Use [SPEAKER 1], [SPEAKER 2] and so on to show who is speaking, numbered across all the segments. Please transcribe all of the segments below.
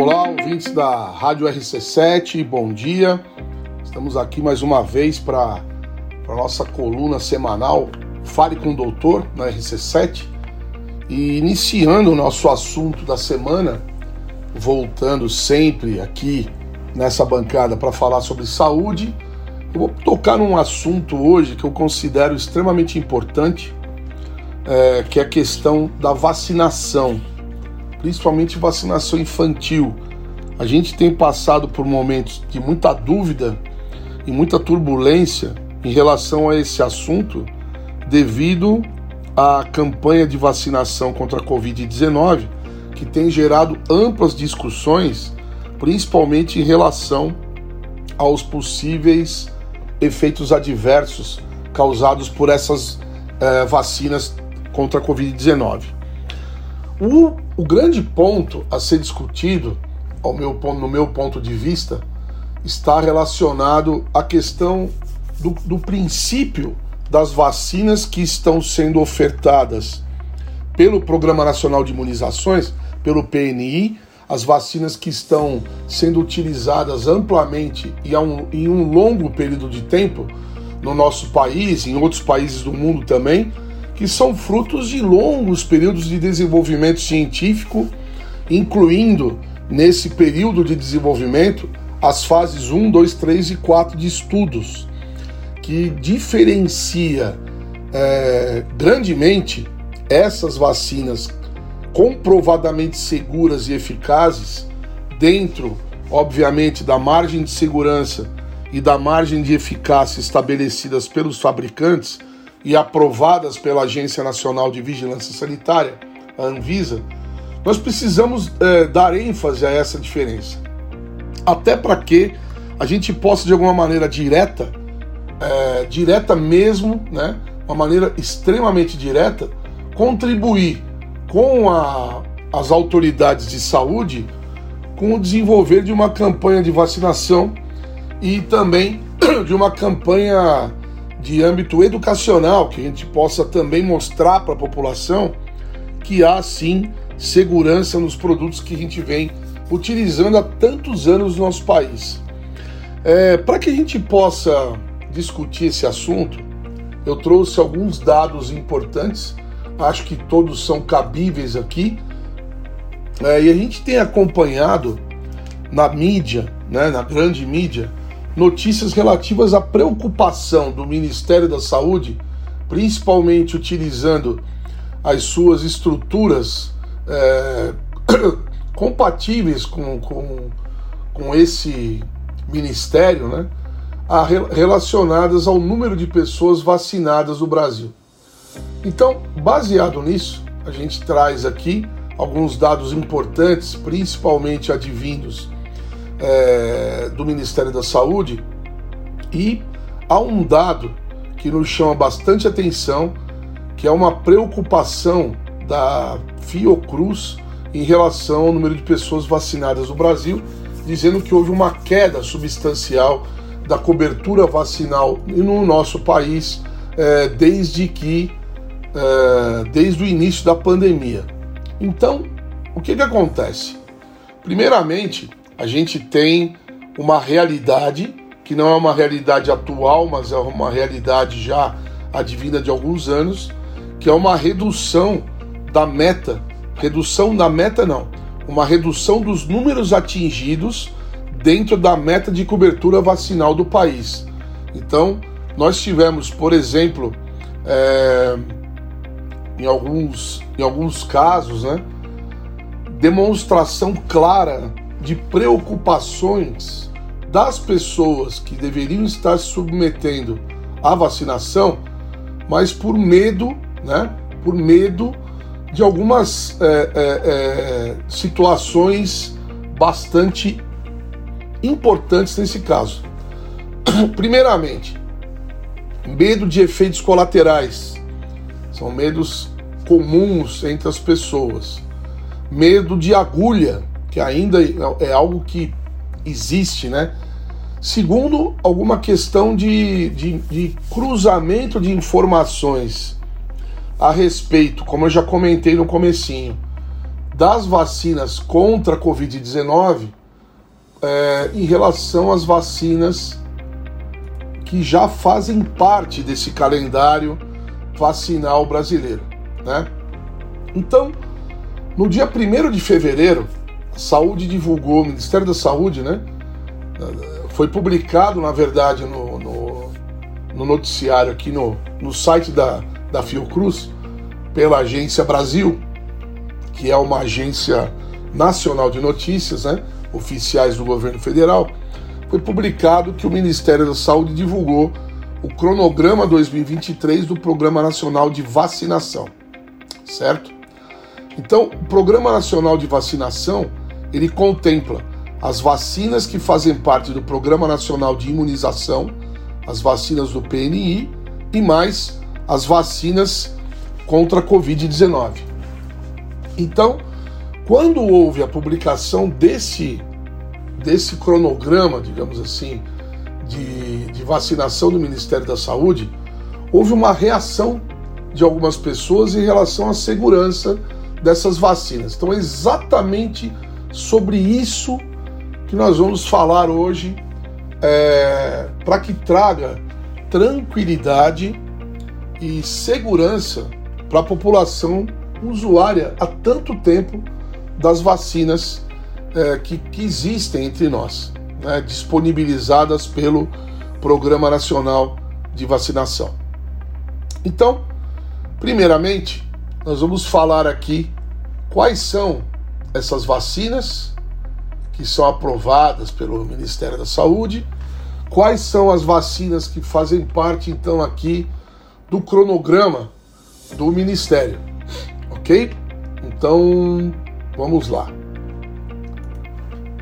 [SPEAKER 1] Olá, ouvintes da Rádio RC7, bom dia. Estamos aqui mais uma vez para a nossa coluna semanal Fale com o Doutor na RC7 e iniciando o nosso assunto da semana, voltando sempre aqui nessa bancada para falar sobre saúde. Eu vou tocar num assunto hoje que eu considero extremamente importante, é, que é a questão da vacinação principalmente vacinação infantil. A gente tem passado por momentos de muita dúvida e muita turbulência em relação a esse assunto, devido à campanha de vacinação contra a Covid-19, que tem gerado amplas discussões, principalmente em relação aos possíveis efeitos adversos causados por essas eh, vacinas contra a Covid-19. O, o grande ponto a ser discutido, ao meu, no meu ponto de vista, está relacionado à questão do, do princípio das vacinas que estão sendo ofertadas pelo Programa Nacional de Imunizações, pelo PNI, as vacinas que estão sendo utilizadas amplamente e um, em um longo período de tempo no nosso país, em outros países do mundo também, que são frutos de longos períodos de desenvolvimento científico, incluindo nesse período de desenvolvimento as fases 1, 2, 3 e 4 de estudos, que diferencia é, grandemente essas vacinas comprovadamente seguras e eficazes dentro, obviamente, da margem de segurança e da margem de eficácia estabelecidas pelos fabricantes e aprovadas pela Agência Nacional de Vigilância Sanitária, a Anvisa, nós precisamos é, dar ênfase a essa diferença. Até para que a gente possa, de alguma maneira direta, é, direta mesmo, né, uma maneira extremamente direta, contribuir com a, as autoridades de saúde com o desenvolver de uma campanha de vacinação e também de uma campanha de âmbito educacional, que a gente possa também mostrar para a população que há sim segurança nos produtos que a gente vem utilizando há tantos anos no nosso país. É, para que a gente possa discutir esse assunto, eu trouxe alguns dados importantes, acho que todos são cabíveis aqui, é, e a gente tem acompanhado na mídia, né, na grande mídia, notícias relativas à preocupação do Ministério da Saúde, principalmente utilizando as suas estruturas é, compatíveis com, com, com esse ministério, né, a, relacionadas ao número de pessoas vacinadas no Brasil. Então, baseado nisso, a gente traz aqui alguns dados importantes, principalmente advindos é, do Ministério da Saúde e há um dado que nos chama bastante atenção, que é uma preocupação da Fiocruz em relação ao número de pessoas vacinadas no Brasil, dizendo que houve uma queda substancial da cobertura vacinal no nosso país é, desde que é, desde o início da pandemia. Então, o que, que acontece? Primeiramente, a gente tem uma realidade que não é uma realidade atual, mas é uma realidade já advinda de alguns anos, que é uma redução da meta, redução da meta não, uma redução dos números atingidos dentro da meta de cobertura vacinal do país. Então, nós tivemos, por exemplo, é, em, alguns, em alguns casos, né, demonstração clara de preocupações das pessoas que deveriam estar se submetendo à vacinação, mas por medo, né? Por medo de algumas é, é, é, situações bastante importantes nesse caso. Primeiramente, medo de efeitos colaterais. São medos comuns entre as pessoas. Medo de agulha, que ainda é algo que existe, né? Segundo, alguma questão de, de, de, cruzamento de informações a respeito, como eu já comentei no comecinho, das vacinas contra a Covid-19 é, em relação às vacinas que já fazem parte desse calendário vacinal brasileiro. Né? Então, no dia 1 de fevereiro, Saúde divulgou, o Ministério da Saúde, né? Foi publicado, na verdade, no, no, no noticiário aqui no, no site da, da Fiocruz, pela Agência Brasil, que é uma agência nacional de notícias, né? Oficiais do governo federal, foi publicado que o Ministério da Saúde divulgou o cronograma 2023 do Programa Nacional de Vacinação, certo? Então, o Programa Nacional de Vacinação, ele contempla as vacinas que fazem parte do Programa Nacional de Imunização, as vacinas do PNI e mais as vacinas contra a Covid-19. Então, quando houve a publicação desse, desse cronograma, digamos assim, de, de vacinação do Ministério da Saúde, houve uma reação de algumas pessoas em relação à segurança dessas vacinas. Então é exatamente sobre isso que nós vamos falar hoje, é, para que traga tranquilidade e segurança para a população usuária há tanto tempo das vacinas é, que, que, existem entre nós, né, disponibilizadas pelo Programa Nacional de Vacinação. Então, primeiramente, nós vamos falar aqui quais são essas vacinas que são aprovadas pelo Ministério da Saúde, quais são as vacinas que fazem parte então aqui do cronograma do Ministério, ok? Então vamos lá.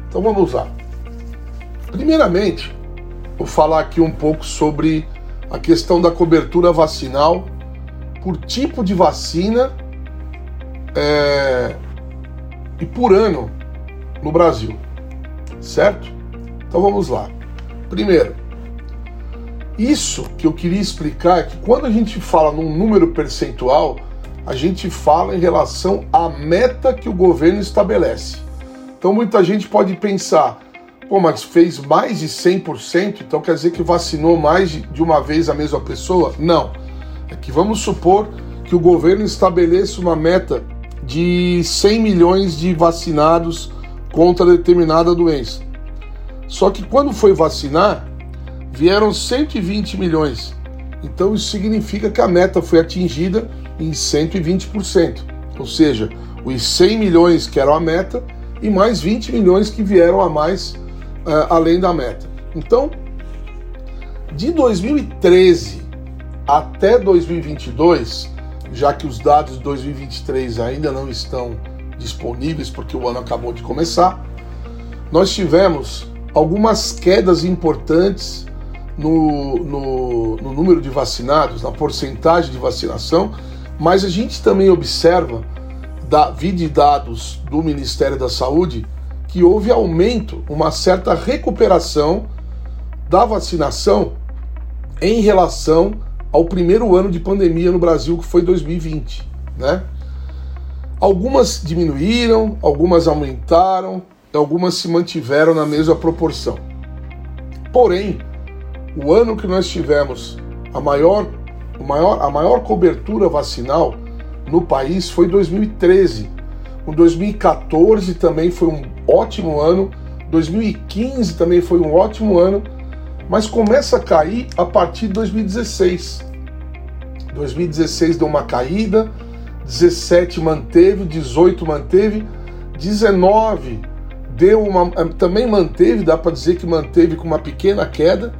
[SPEAKER 1] Então vamos lá. Primeiramente, vou falar aqui um pouco sobre a questão da cobertura vacinal por tipo de vacina é, e por ano no Brasil, certo? Então vamos lá. Primeiro, isso que eu queria explicar é que quando a gente fala num número percentual, a gente fala em relação à meta que o governo estabelece. Então muita gente pode pensar, pô, mas fez mais de 100%, então quer dizer que vacinou mais de uma vez a mesma pessoa? Não. É que vamos supor que o governo estabeleça uma meta de 100 milhões de vacinados contra determinada doença. Só que quando foi vacinar, vieram 120 milhões. Então isso significa que a meta foi atingida em 120%. Ou seja, os 100 milhões que eram a meta e mais 20 milhões que vieram a mais uh, além da meta. Então, de 2013 até 2022, já que os dados de 2023 ainda não estão disponíveis porque o ano acabou de começar, nós tivemos algumas quedas importantes no, no, no, número de vacinados, na porcentagem de vacinação, mas a gente também observa, da de dados do Ministério da Saúde, que houve aumento, uma certa recuperação da vacinação em relação ao primeiro ano de pandemia no Brasil, que foi 2020, né? Algumas diminuíram, algumas aumentaram, algumas se mantiveram na mesma proporção. Porém, o ano que nós tivemos a maior, o maior, a maior cobertura vacinal no país foi 2013. O 2014 também foi um ótimo ano, 2015 também foi um ótimo ano mas começa a cair a partir de 2016. 2016 deu uma caída, 17 manteve, 18 manteve, 19 deu uma eh, também manteve, dá para dizer que manteve com uma pequena queda,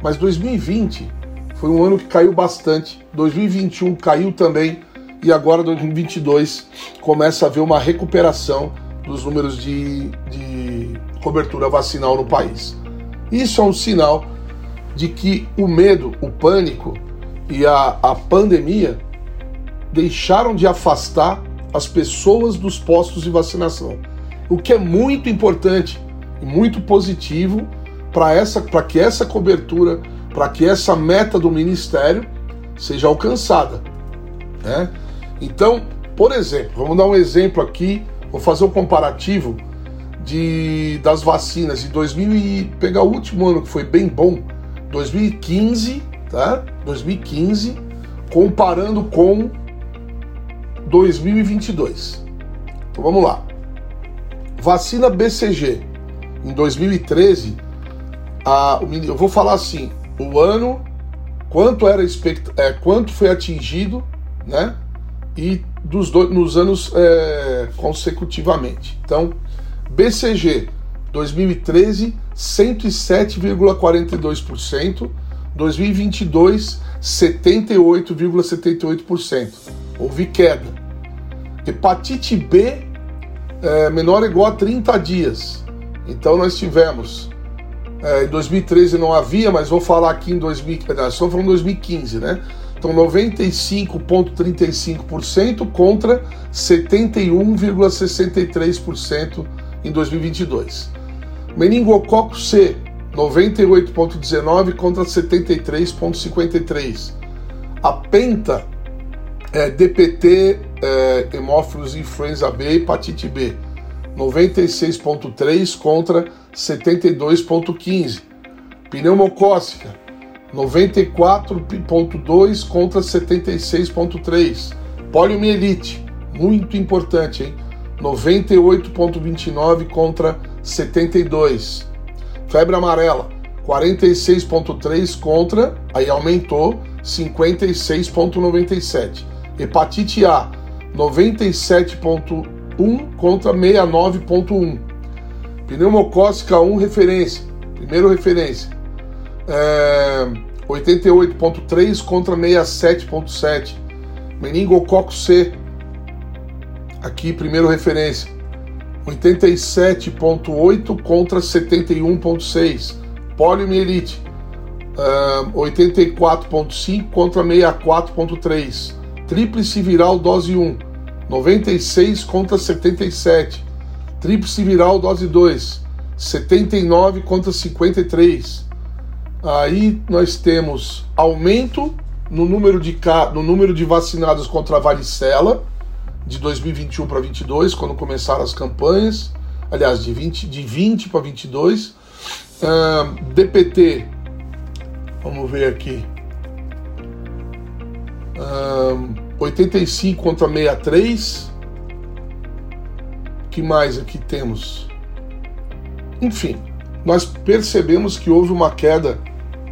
[SPEAKER 1] mas 2020 foi um ano que caiu bastante. 2021 caiu também e agora 2022 começa a haver uma recuperação dos números de, de cobertura vacinal no país. Isso é um sinal de que o medo, o pânico e a, a pandemia deixaram de afastar as pessoas dos postos de vacinação. O que é muito importante e muito positivo para essa, para que essa cobertura, para que essa meta do ministério seja alcançada, né? Então, por exemplo, vamos dar um exemplo aqui vou fazer um comparativo de, das vacinas de 2000 e pegar o último ano que foi bem bom, 2015, tá? 2015, comparando com 2022. Então vamos lá. Vacina BCG em 2013, a, eu vou falar assim, o ano quanto era expect, é, quanto foi atingido, né? E dos dois, nos anos é, consecutivamente. Então, BCG 2013 107,42%, 2022 78,78%. Houve queda. Hepatite B é, menor ou igual a 30 dias. Então nós tivemos é, em 2013 não havia, mas vou falar aqui em 2000, não, só falando 2015, né? Então 95,35% contra 71,63% em 2022. Meningococo C, 98,19 contra 73,53. A penta é, DPT, é, hemófilos influenza B, hepatite B, 96,3 contra 72,15. Pneumocócica, 94,2 contra 76,3. Poliomielite, muito importante, hein? 98,29 contra 72. Febre amarela, 46,3 contra, aí aumentou, 56,97. Hepatite A, 97,1 contra 69,1. Pneumocócica 1, referência. Primeiro referência. É, 88,3 contra 67,7. Meningococo C, aqui primeiro referência, 87.8 contra 71.6. Poliomielite, uh, 84.5 contra 64.3. Tríplice viral dose 1, 96 contra 77. Tríplice viral dose 2, 79 contra 53. Aí nós temos aumento no número de, no número de vacinados contra a varicela, de 2021 para 22, quando começaram as campanhas, aliás, de 20, de 20 para 22. Uh, DPT, vamos ver aqui. Uh, 85 contra 63. que mais aqui temos? Enfim, nós percebemos que houve uma queda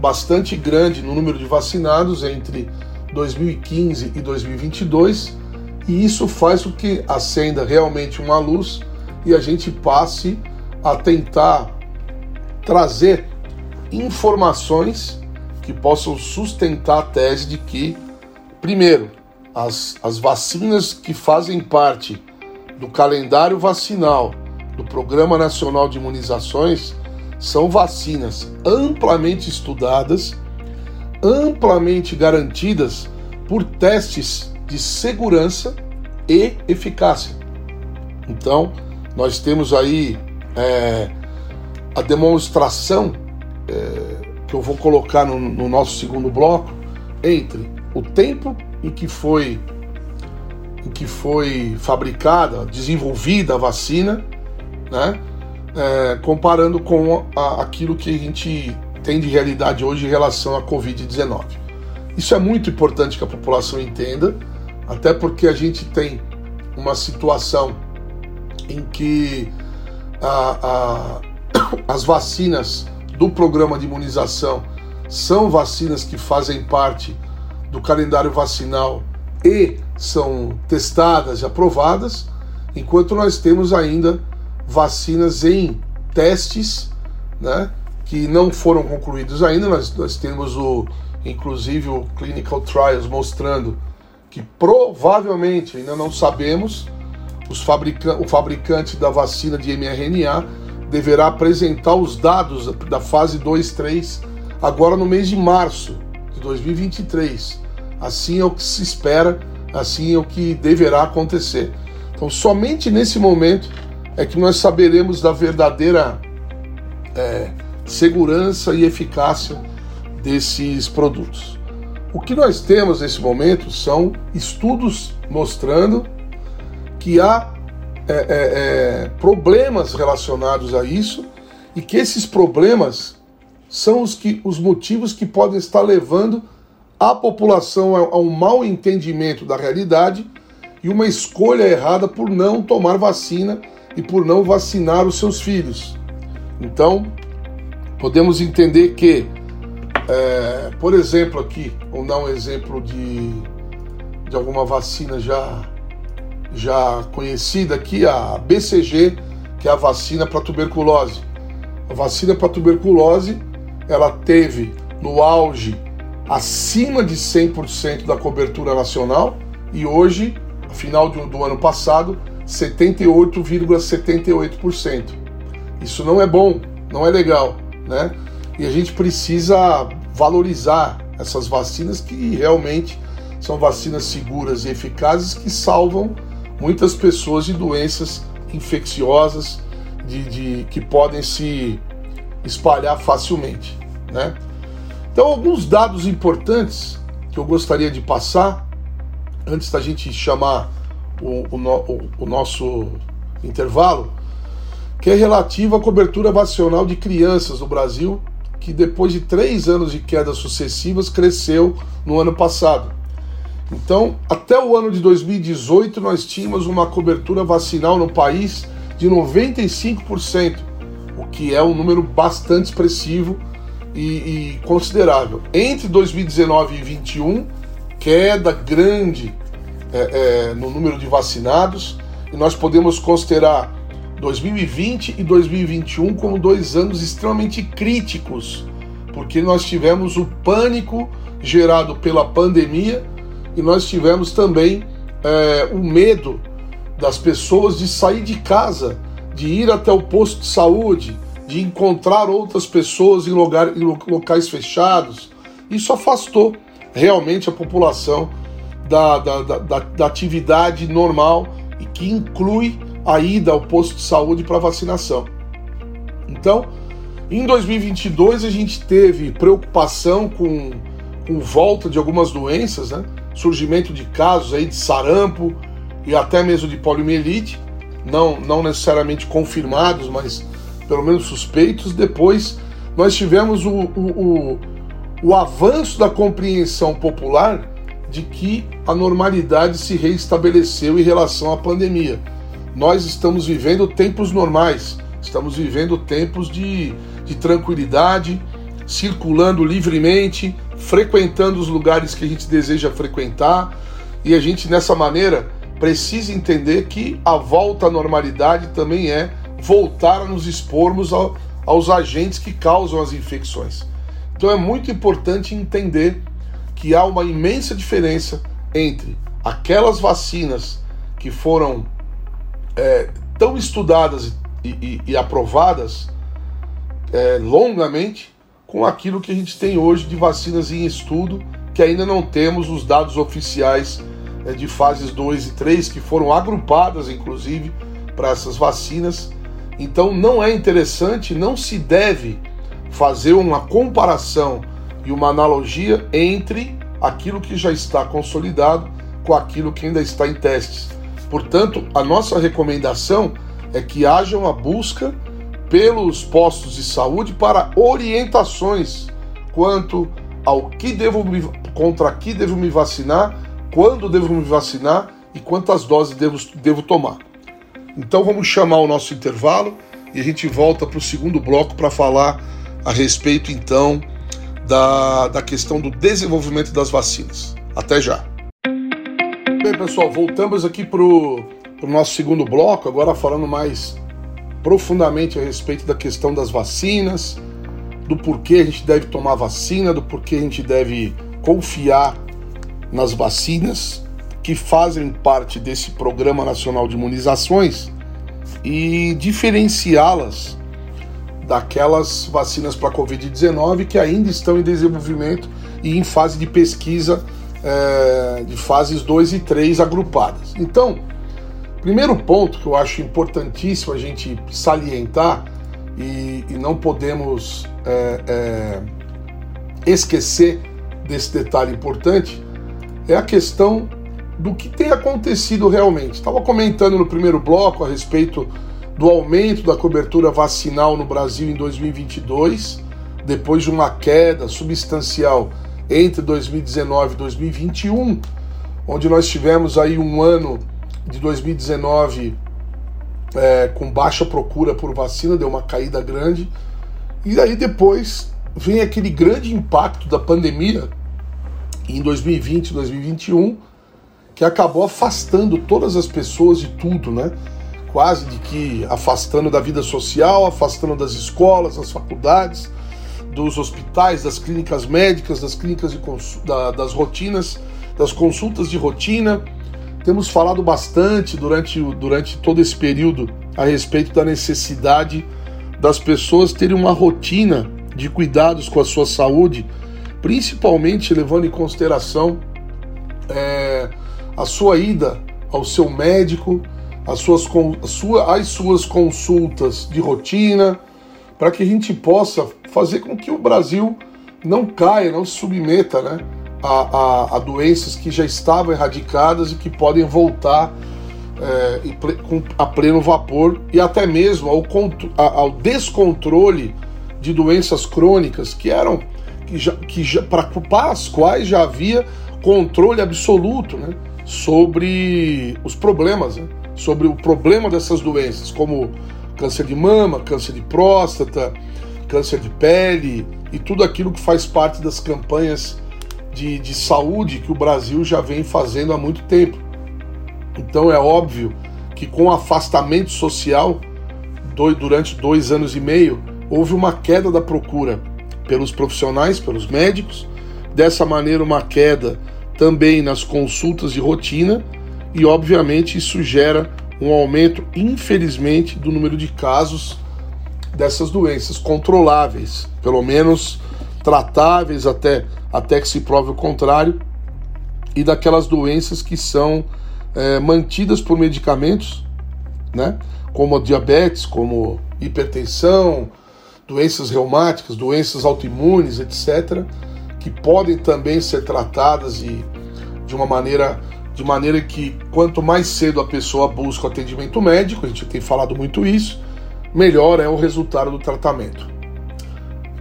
[SPEAKER 1] bastante grande no número de vacinados entre 2015 e 2022 e isso faz com que acenda realmente uma luz e a gente passe a tentar trazer informações que possam sustentar a tese de que, primeiro, as, as vacinas que fazem parte do calendário vacinal do Programa Nacional de Imunizações são vacinas amplamente estudadas, amplamente garantidas por testes de segurança e eficácia. Então, nós temos aí é, a demonstração é, que eu vou colocar no, no, nosso segundo bloco entre o tempo em que foi em que foi fabricada, desenvolvida a vacina, né, é, comparando com a, aquilo que a gente tem de realidade hoje em relação à Covid-19. Isso é muito importante que a população entenda até porque a gente tem uma situação em que a, a, as vacinas do programa de imunização são vacinas que fazem parte do calendário vacinal e são testadas e aprovadas, enquanto nós temos ainda vacinas em testes, né, que não foram concluídos ainda. Nós, nós temos o, inclusive o clinical trials mostrando que provavelmente, ainda não sabemos, fabrica o fabricante da vacina de mRNA deverá apresentar os dados da fase 2, 3 agora no mês de março de 2023. Assim é o que se espera, assim é o que deverá acontecer. Então, somente nesse momento é que nós saberemos da verdadeira é, segurança e eficácia desses produtos. O que nós temos nesse momento são estudos mostrando que há é, é, é, problemas relacionados a isso e que esses problemas são os, que, os motivos que podem estar levando a população a, a um mau entendimento da realidade e uma escolha errada por não tomar vacina e por não vacinar os seus filhos. Então, podemos entender que, é, por exemplo, aqui, vamos dar um exemplo de, de alguma vacina já, já conhecida aqui, a BCG, que é a vacina para tuberculose. A vacina para tuberculose, ela teve no auge acima de 100% da cobertura nacional e hoje, final do, do ano passado, 78,78%. Isso não é bom, não é legal, né? E a gente precisa valorizar essas vacinas que realmente são vacinas seguras e eficazes que salvam muitas pessoas de doenças infecciosas de, de que podem se espalhar facilmente, né? Então, alguns dados importantes que eu gostaria de passar antes da gente chamar o, o, o nosso intervalo, que é relativo à cobertura vacinal de crianças no Brasil, que depois de três anos de quedas sucessivas cresceu no ano passado. Então, até o ano de 2018, nós tínhamos uma cobertura vacinal no país de 95%, o que é um número bastante expressivo e, e considerável. Entre 2019 e 2021, queda grande é, é, no número de vacinados, e nós podemos considerar 2020 e 2021 como dois anos extremamente críticos, porque nós tivemos o pânico gerado pela pandemia e nós tivemos também é, o medo das pessoas de sair de casa, de ir até o posto de saúde, de encontrar outras pessoas em, lugar, em locais fechados. Isso afastou realmente a população da, da, da, da atividade normal e que inclui a ida ao posto de saúde para vacinação. Então, em 2022 a gente teve preocupação com, com volta de algumas doenças, né? surgimento de casos aí de sarampo e até mesmo de poliomielite, não, não necessariamente confirmados, mas pelo menos suspeitos. Depois nós tivemos o, o, o, o avanço da compreensão popular de que a normalidade se reestabeleceu em relação à pandemia. Nós estamos vivendo tempos normais, estamos vivendo tempos de, de tranquilidade, circulando livremente, frequentando os lugares que a gente deseja frequentar, e a gente, nessa maneira, precisa entender que a volta à normalidade também é voltar a nos expormos ao, aos agentes que causam as infecções. Então é muito importante entender que há uma imensa diferença entre aquelas vacinas que foram é, tão estudadas e, e, e aprovadas é, longamente com aquilo que a gente tem hoje de vacinas em estudo, que ainda não temos os dados oficiais é, de fases 2 e 3, que foram agrupadas, inclusive, para essas vacinas então não é interessante, não se deve fazer uma comparação e uma analogia entre aquilo que já está consolidado com aquilo que ainda está em testes. Portanto, a nossa recomendação é que haja uma busca pelos postos de saúde para orientações quanto ao que devo me, contra que devo me vacinar, quando devo me vacinar e quantas doses devo, devo tomar. Então vamos chamar o nosso intervalo e a gente volta para o segundo bloco para falar a respeito então da, da questão do desenvolvimento das vacinas. Até já. Pessoal, voltamos aqui para o nosso segundo bloco, agora falando mais profundamente a respeito da questão das vacinas, do porquê a gente deve tomar vacina, do porquê a gente deve confiar nas vacinas que fazem parte desse Programa Nacional de Imunizações e diferenciá-las daquelas vacinas para Covid-19 que ainda estão em desenvolvimento e em fase de pesquisa é, de fases 2 e 3 agrupadas. Então, primeiro ponto que eu acho importantíssimo a gente salientar e, e não podemos é, é, esquecer desse detalhe importante é a questão do que tem acontecido realmente. Estava comentando no primeiro bloco a respeito do aumento da cobertura vacinal no Brasil em 2022, depois de uma queda substancial entre 2019 e 2021, onde nós tivemos aí um ano de 2019 é, com baixa procura por vacina, deu uma caída grande, e aí depois vem aquele grande impacto da pandemia em 2020 e 2021, que acabou afastando todas as pessoas de tudo, né? Quase de que afastando da vida social, afastando das escolas, das faculdades, dos hospitais, das clínicas médicas, das clínicas de da, das rotinas, das consultas de rotina. Temos falado bastante durante, durante todo esse período a respeito da necessidade das pessoas terem uma rotina de cuidados com a sua saúde, principalmente levando em consideração é, a sua ida ao seu médico, as suas, as suas consultas de rotina, para que a gente possa fazer com que o Brasil não caia, não se submeta né, a, a, a doenças que já estavam erradicadas e que podem voltar é, a pleno vapor e até mesmo ao, ao descontrole de doenças crônicas que eram que já, que já, para as quais já havia controle absoluto né, sobre os problemas, né, sobre o problema dessas doenças, como câncer de mama, câncer de próstata, câncer de pele e tudo aquilo que faz parte das campanhas de, de saúde que o Brasil já vem fazendo há muito tempo. Então é óbvio que com o afastamento social durante dois anos e meio, houve uma queda da procura pelos profissionais, pelos médicos, dessa maneira, uma queda também nas consultas de rotina, e obviamente isso gera um aumento, infelizmente, do número de casos dessas doenças controláveis, pelo menos tratáveis até, até que se prove o contrário, e daquelas doenças que são é, mantidas por medicamentos, né, como diabetes, como hipertensão, doenças reumáticas, doenças autoimunes, etc., que podem também ser tratadas e de uma maneira de maneira que quanto mais cedo a pessoa busca o atendimento médico, a gente tem falado muito isso, melhor é o resultado do tratamento.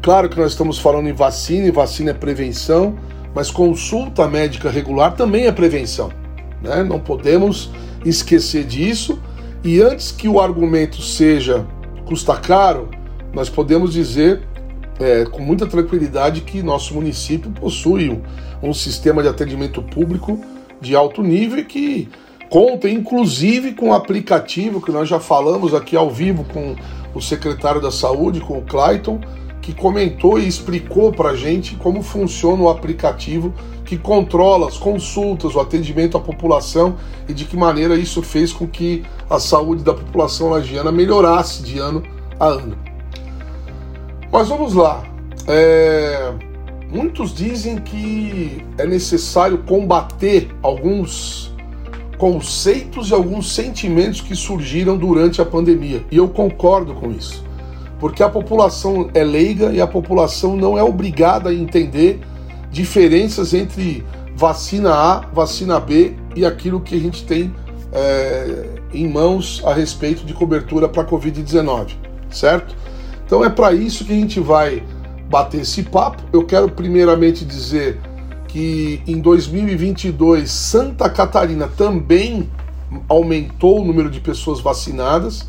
[SPEAKER 1] Claro que nós estamos falando em vacina, e vacina é prevenção, mas consulta médica regular também é prevenção. Né? Não podemos esquecer disso. E antes que o argumento seja custa caro, nós podemos dizer é, com muita tranquilidade que nosso município possui um, um, sistema de atendimento público de alto nível e que conta inclusive com o aplicativo que nós já falamos aqui ao vivo com o secretário da Saúde, com o Clayton, que comentou e explicou para a gente como funciona o aplicativo que controla as consultas, o atendimento à população e de que maneira isso fez com que a saúde da população lagiana melhorasse de ano a ano. Mas vamos lá. É... Muitos dizem que é necessário combater alguns conceitos e alguns sentimentos que surgiram durante a pandemia. E eu concordo com isso. Porque a população é leiga e a população não é obrigada a entender diferenças entre vacina A, vacina B e aquilo que a gente tem é, em mãos a respeito de cobertura para Covid-19, certo? Então é para isso que a gente vai bater esse papo. Eu quero primeiramente dizer que em 2022 Santa Catarina também aumentou o número de pessoas vacinadas,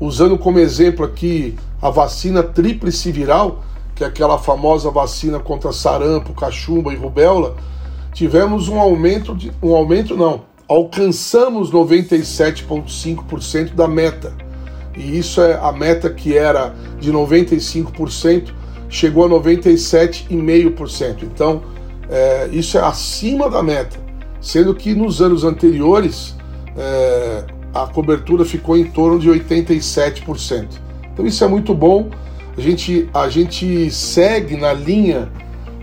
[SPEAKER 1] usando como exemplo aqui a vacina tríplice viral, que é aquela famosa vacina contra sarampo, cachumba e rubéola, tivemos um aumento de um aumento não, alcançamos 97.5% da meta e isso é a meta que era de 95%, chegou a 97,5%. Então, é, isso é acima da meta, sendo que nos anos anteriores é, a cobertura ficou em torno de 87%. Então, isso é muito bom. A gente, a gente segue na linha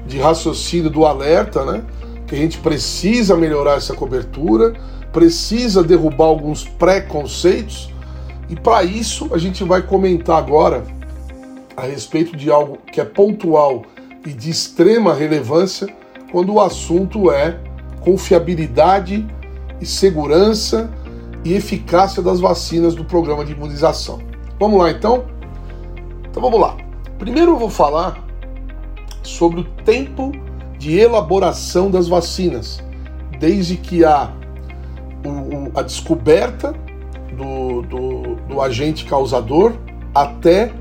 [SPEAKER 1] de raciocínio do alerta, né? Que a gente precisa melhorar essa cobertura, precisa derrubar alguns preconceitos e para isso a gente vai comentar agora a respeito de algo que é pontual e de extrema relevância quando o assunto é confiabilidade e segurança e eficácia das vacinas do programa de imunização. Vamos lá então? Então vamos lá. Primeiro eu vou falar sobre o tempo de elaboração das vacinas, desde que há a descoberta do, do, do agente causador até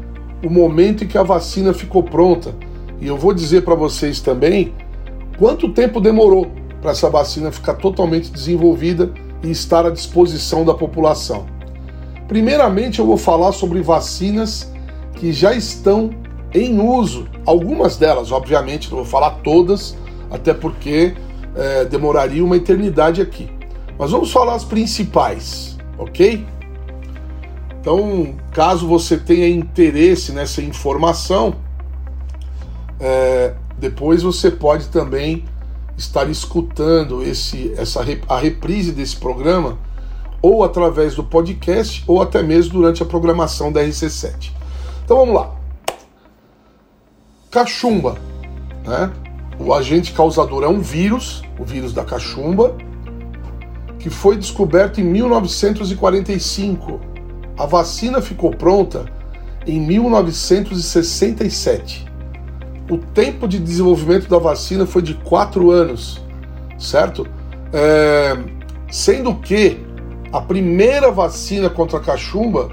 [SPEAKER 1] o momento em que a vacina ficou pronta. E eu vou dizer para vocês também quanto tempo demorou para essa vacina ficar totalmente desenvolvida e estar à disposição da população. Primeiramente, eu vou falar sobre vacinas que já estão em uso. Algumas delas, obviamente, não vou falar todas, até porque é, demoraria uma eternidade aqui. Mas vamos falar as principais, ok? Então, caso você tenha interesse nessa informação, é, depois você pode também estar escutando esse, essa, a reprise desse programa, ou através do podcast, ou até mesmo durante a programação da RC7. Então vamos lá. Cachumba, né? O agente causador é um vírus, o vírus da cachumba, que foi descoberto em 1945 a vacina ficou pronta em 1967. O tempo de desenvolvimento da vacina foi de quatro anos, certo? É, sendo que a primeira vacina contra a cachumba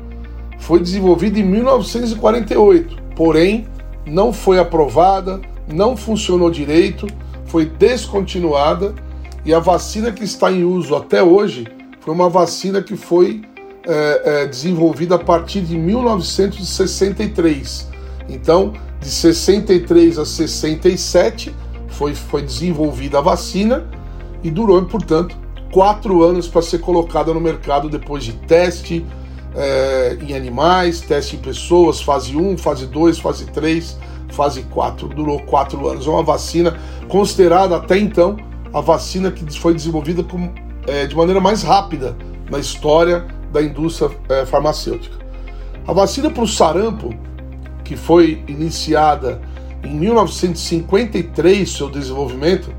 [SPEAKER 1] foi desenvolvida em 1948, porém não foi aprovada, não funcionou direito, foi descontinuada e a vacina que está em uso até hoje foi uma vacina que foi é, é, desenvolvida a partir de 1963. Então, de 63 a 67 foi, foi desenvolvida a vacina e durou, portanto, quatro anos para ser colocada no mercado depois de teste é, em animais, teste em pessoas, fase 1, fase 2, fase 3, fase 4. Durou quatro anos. É uma vacina considerada até então a vacina que foi desenvolvida com, é, de maneira mais rápida na história da indústria é, farmacêutica. A vacina para o sarampo, que foi iniciada em 1953, seu desenvolvimento,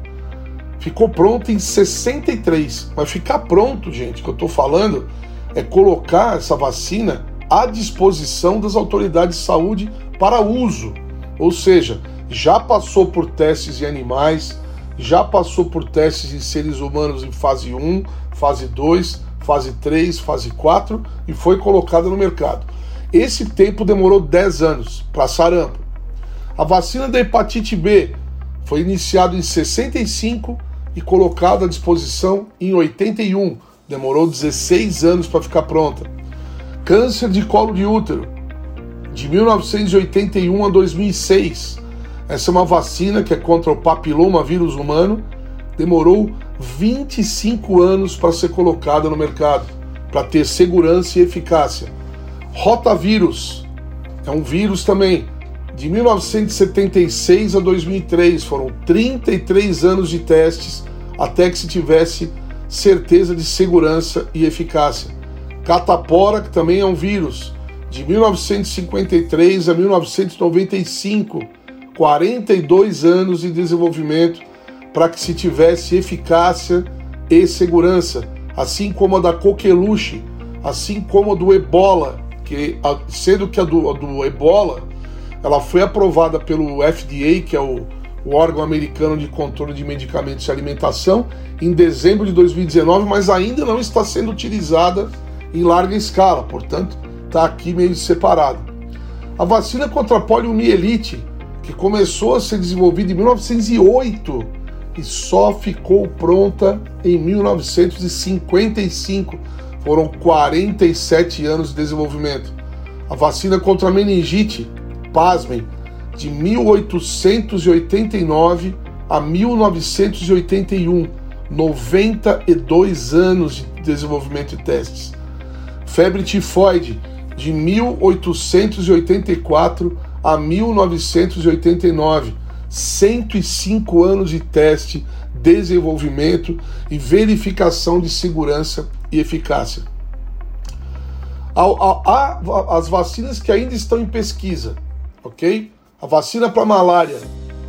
[SPEAKER 1] ficou pronta em 63. Mas ficar pronto, gente, que eu estou falando, é colocar essa vacina à disposição das autoridades de saúde para uso. Ou seja, já passou por testes em animais, já passou por testes em seres humanos em fase 1, fase 2, fase 3, fase 4 e foi colocada no mercado. Esse tempo demorou 10 anos para sarampo. A vacina da hepatite B foi iniciada em 65 e colocada à disposição em 81. Demorou 16 anos para ficar pronta. Câncer de colo de útero, de 1981 a 2006. Essa é uma vacina que é contra o papiloma vírus humano. Demorou 25 anos para ser colocada no mercado, para ter segurança e eficácia. Rotavírus é um vírus também. De 1976 a 2003 foram 33 anos de testes até que se tivesse certeza de segurança e eficácia. Catapora, que também é um vírus, de 1953 a 1995, 42 anos de desenvolvimento para que se tivesse eficácia e segurança, assim como a da coqueluche, assim como a do ebola, que sendo que a do, a do ebola ela foi aprovada pelo FDA, que é o, o órgão americano de controle de medicamentos e alimentação, em dezembro de 2019, mas ainda não está sendo utilizada em larga escala, portanto, está aqui meio separado. A vacina contra a poliomielite, que começou a ser desenvolvida em 1908, e só ficou pronta em 1955. Foram 47 anos de desenvolvimento. A vacina contra a meningite, pasmem, de 1889 a 1981, 92 anos de desenvolvimento e testes. Febre tifoide, de 1884 a 1989, 105 anos de teste, desenvolvimento e verificação de segurança e eficácia. As vacinas que ainda estão em pesquisa, ok? A vacina para malária,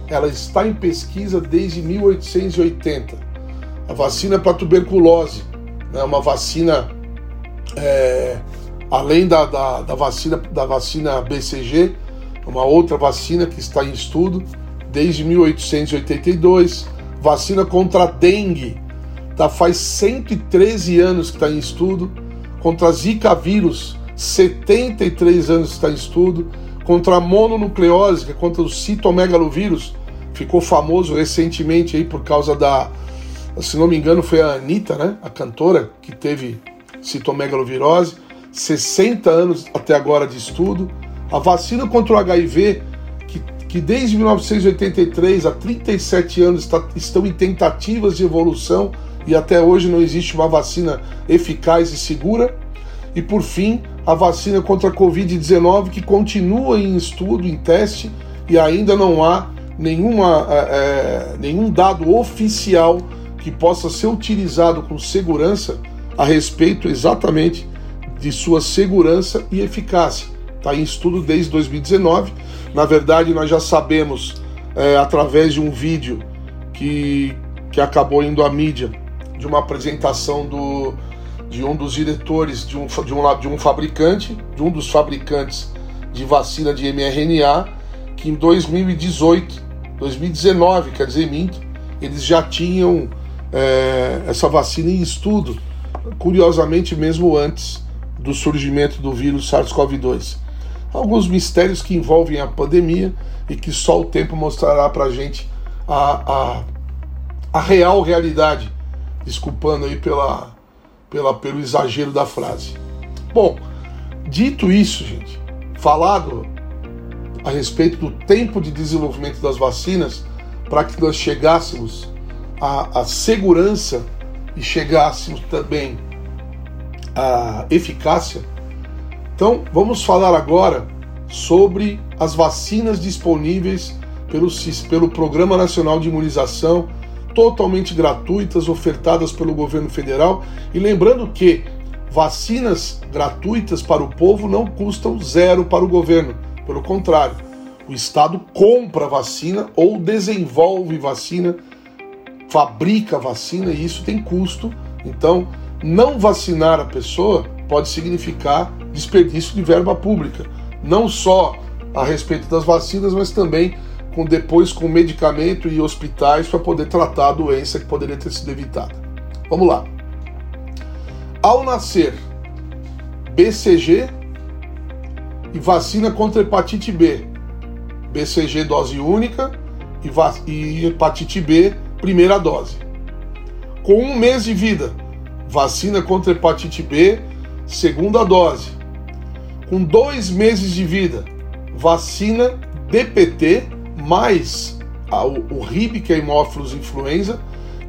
[SPEAKER 1] ela está em pesquisa desde 1880. A vacina para tuberculose né, uma vacina é, além da, da, da, vacina da vacina BCG, uma outra vacina que está em estudo desde 1882, vacina contra a dengue, tá faz 113 anos que está em estudo, contra Zika vírus, 73 anos que está em estudo, contra a mononucleose, que é contra o citomegalovírus, ficou famoso recentemente aí por causa da, se não me engano, foi a Anitta, né, a cantora que teve citomegalovirose, 60 anos até agora de estudo. A vacina contra o HIV, que, desde 1983 a 37 anos está, estão em tentativas de evolução e até hoje não existe uma vacina eficaz e segura. E por fim, a vacina contra a Covid-19, que continua em estudo, em teste, e ainda não há nenhuma, é, é nenhum dado oficial que possa ser utilizado com segurança a respeito exatamente de sua segurança e eficácia. Está em estudo desde 2019. Na verdade, nós já sabemos é, através de um vídeo que, que acabou indo à mídia, de uma apresentação do, de um dos diretores de um, de, um, de um fabricante, de um dos fabricantes de vacina de mRNA, que em 2018, 2019, quer dizer, minto, eles já tinham é, essa vacina em estudo, curiosamente mesmo antes do surgimento do vírus SARS-CoV-2. Alguns mistérios que envolvem a pandemia e que só o tempo mostrará para a gente a, a real realidade, desculpando aí pela, pela, pelo exagero da frase. Bom, dito isso, gente, falado a respeito do tempo de desenvolvimento das vacinas para que nós chegássemos à, à segurança e chegássemos também a eficácia. Então, vamos falar agora sobre as vacinas disponíveis pelo, pelo Programa Nacional de Imunização, totalmente gratuitas, ofertadas pelo governo federal. E lembrando que vacinas gratuitas para o povo não custam zero para o governo. Pelo contrário, o Estado compra vacina ou desenvolve vacina, fabrica vacina e isso tem custo. Então, não vacinar a pessoa pode significar desperdício de verba pública, não só a respeito das vacinas, mas também com depois com medicamento e hospitais para poder tratar a doença que poderia ter sido evitada. Vamos lá. Ao nascer, BCG e vacina contra hepatite B. BCG dose única e, e hepatite B primeira dose. Com um mês de vida, vacina contra hepatite B, segunda dose. Com dois meses de vida, vacina DPT mais o, o RIB, que é Hemófilos influenza,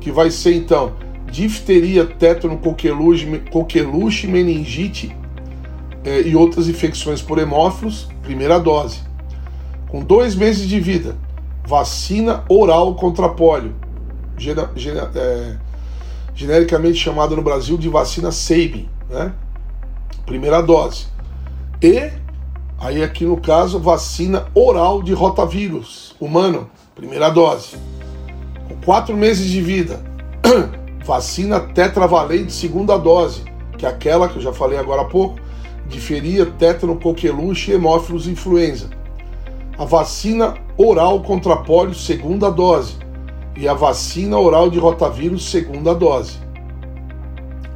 [SPEAKER 1] que vai ser então difteria, tétano, coqueluche, meningite eh, e outras infecções por hemófilos, primeira dose. Com dois meses de vida, vacina oral contra pólio, gera, gera, eh, genericamente chamada no Brasil de vacina Sabin, né? Primeira dose. E, aí aqui no caso, vacina oral de rotavírus humano, primeira dose. Com quatro meses de vida, vacina tetravalente, segunda dose, que é aquela que eu já falei agora há pouco, diferia, tétano, coqueluche e influenza. A vacina oral contra pólio, segunda dose e a vacina oral de rotavírus segunda dose.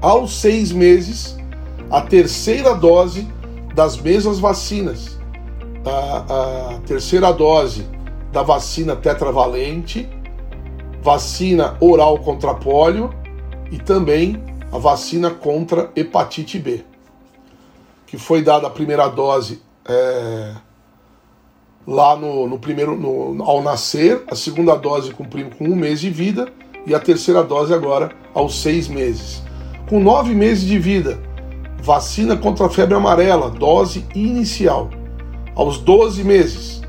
[SPEAKER 1] Aos seis meses, a terceira dose das mesmas vacinas, a, a terceira dose da vacina tetravalente, vacina oral contra pólio e também a vacina contra hepatite B, que foi dada a primeira dose é, lá no, no primeiro, no, ao nascer, a segunda dose com um mês de vida e a terceira dose agora aos seis meses. Com nove meses de vida, vacina contra a febre amarela, dose inicial. Aos 12 meses,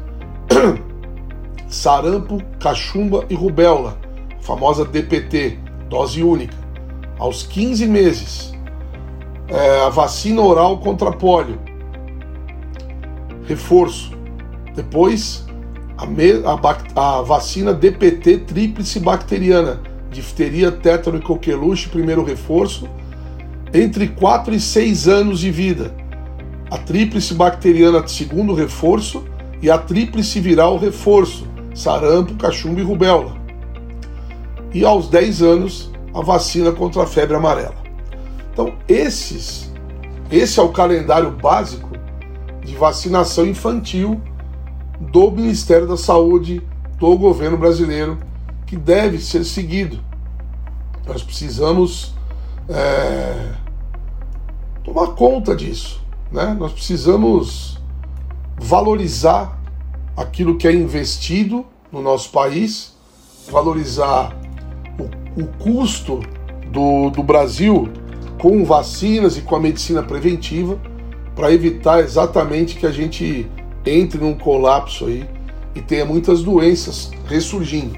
[SPEAKER 1] sarampo, cachumba e rubéola, famosa DPT, dose única. Aos 15 meses, é, a vacina oral contra pólio, reforço. Depois, a, me, a, a vacina DPT tríplice bacteriana, difteria, tétano e coqueluche, primeiro reforço. Entre 4 e 6 anos de vida. A tríplice bacteriana segundo reforço e a tríplice viral reforço, sarampo, cachumba e rubéola. E aos 10 anos, a vacina contra a febre amarela. Então, esses, esse é o calendário básico de vacinação infantil do Ministério da Saúde do governo brasileiro que deve ser seguido. Nós precisamos é, tomar conta disso. Né? Nós precisamos valorizar aquilo que é investido no nosso país, valorizar o, o custo do, do Brasil com vacinas e com a medicina preventiva para evitar exatamente que a gente entre num colapso aí e tenha muitas doenças ressurgindo.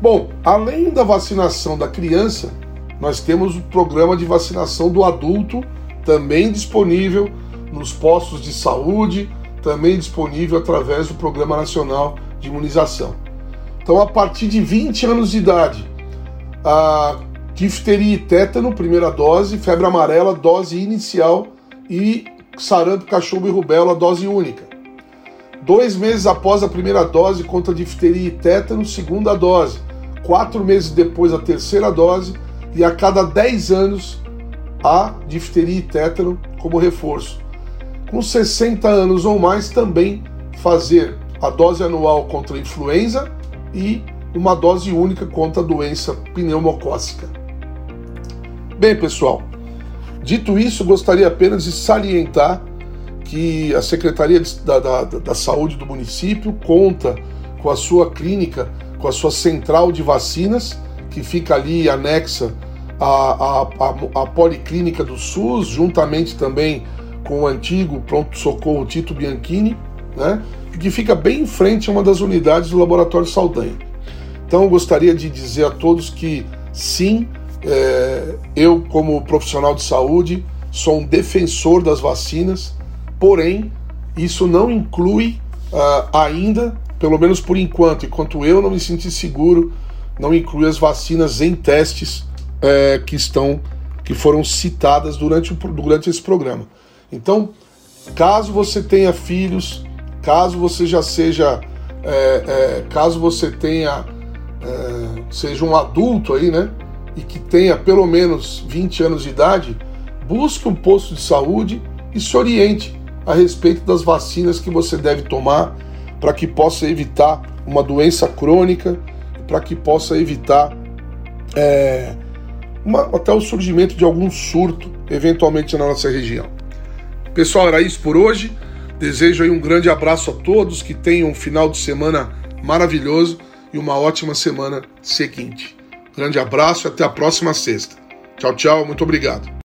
[SPEAKER 1] Bom, além da vacinação da criança, nós temos o programa de vacinação do adulto, também disponível nos postos de saúde, também disponível através do Programa Nacional de Imunização. Então, a partir de 20 anos de idade, a difteria e tétano, primeira dose, febre amarela, dose inicial e sarampo, cachumba e rubéola, dose única. Dois meses após a primeira dose contra difteria e tétano, segunda dose quatro meses depois a terceira dose e a cada 10 anos a difteria e tétano como reforço. Com 60 anos ou mais, também fazer a dose anual contra a influenza e uma dose única contra a doença pneumocócica. Bem, pessoal, dito isso, gostaria apenas de salientar que a Secretaria da, da, da Saúde do município conta com a sua clínica com a sua central de vacinas, que fica ali anexa à, à, à, à Policlínica do SUS, juntamente também com o antigo pronto-socorro Tito Bianchini, né, que fica bem em frente a uma das unidades do Laboratório Saldanha. Então eu gostaria de dizer a todos que sim, é, eu como profissional de saúde sou um defensor das vacinas, porém isso não inclui uh, ainda pelo menos por enquanto, enquanto eu não me sentir seguro, não inclui as vacinas em testes é, que estão que foram citadas durante, durante esse programa. Então, caso você tenha filhos, caso você já seja, é, é, caso você tenha é, seja um adulto aí, né, e que tenha pelo menos 20 anos de idade, busque um posto de saúde e se oriente a respeito das vacinas que você deve tomar para que possa evitar uma doença crônica, para que possa evitar é, uma, até o surgimento de algum surto, eventualmente na nossa região. Pessoal, era isso por hoje. Desejo aí um grande abraço a todos, que tenham um final de semana maravilhoso e uma ótima semana seguinte. Grande abraço e até a próxima sexta. Tchau, tchau, muito obrigado.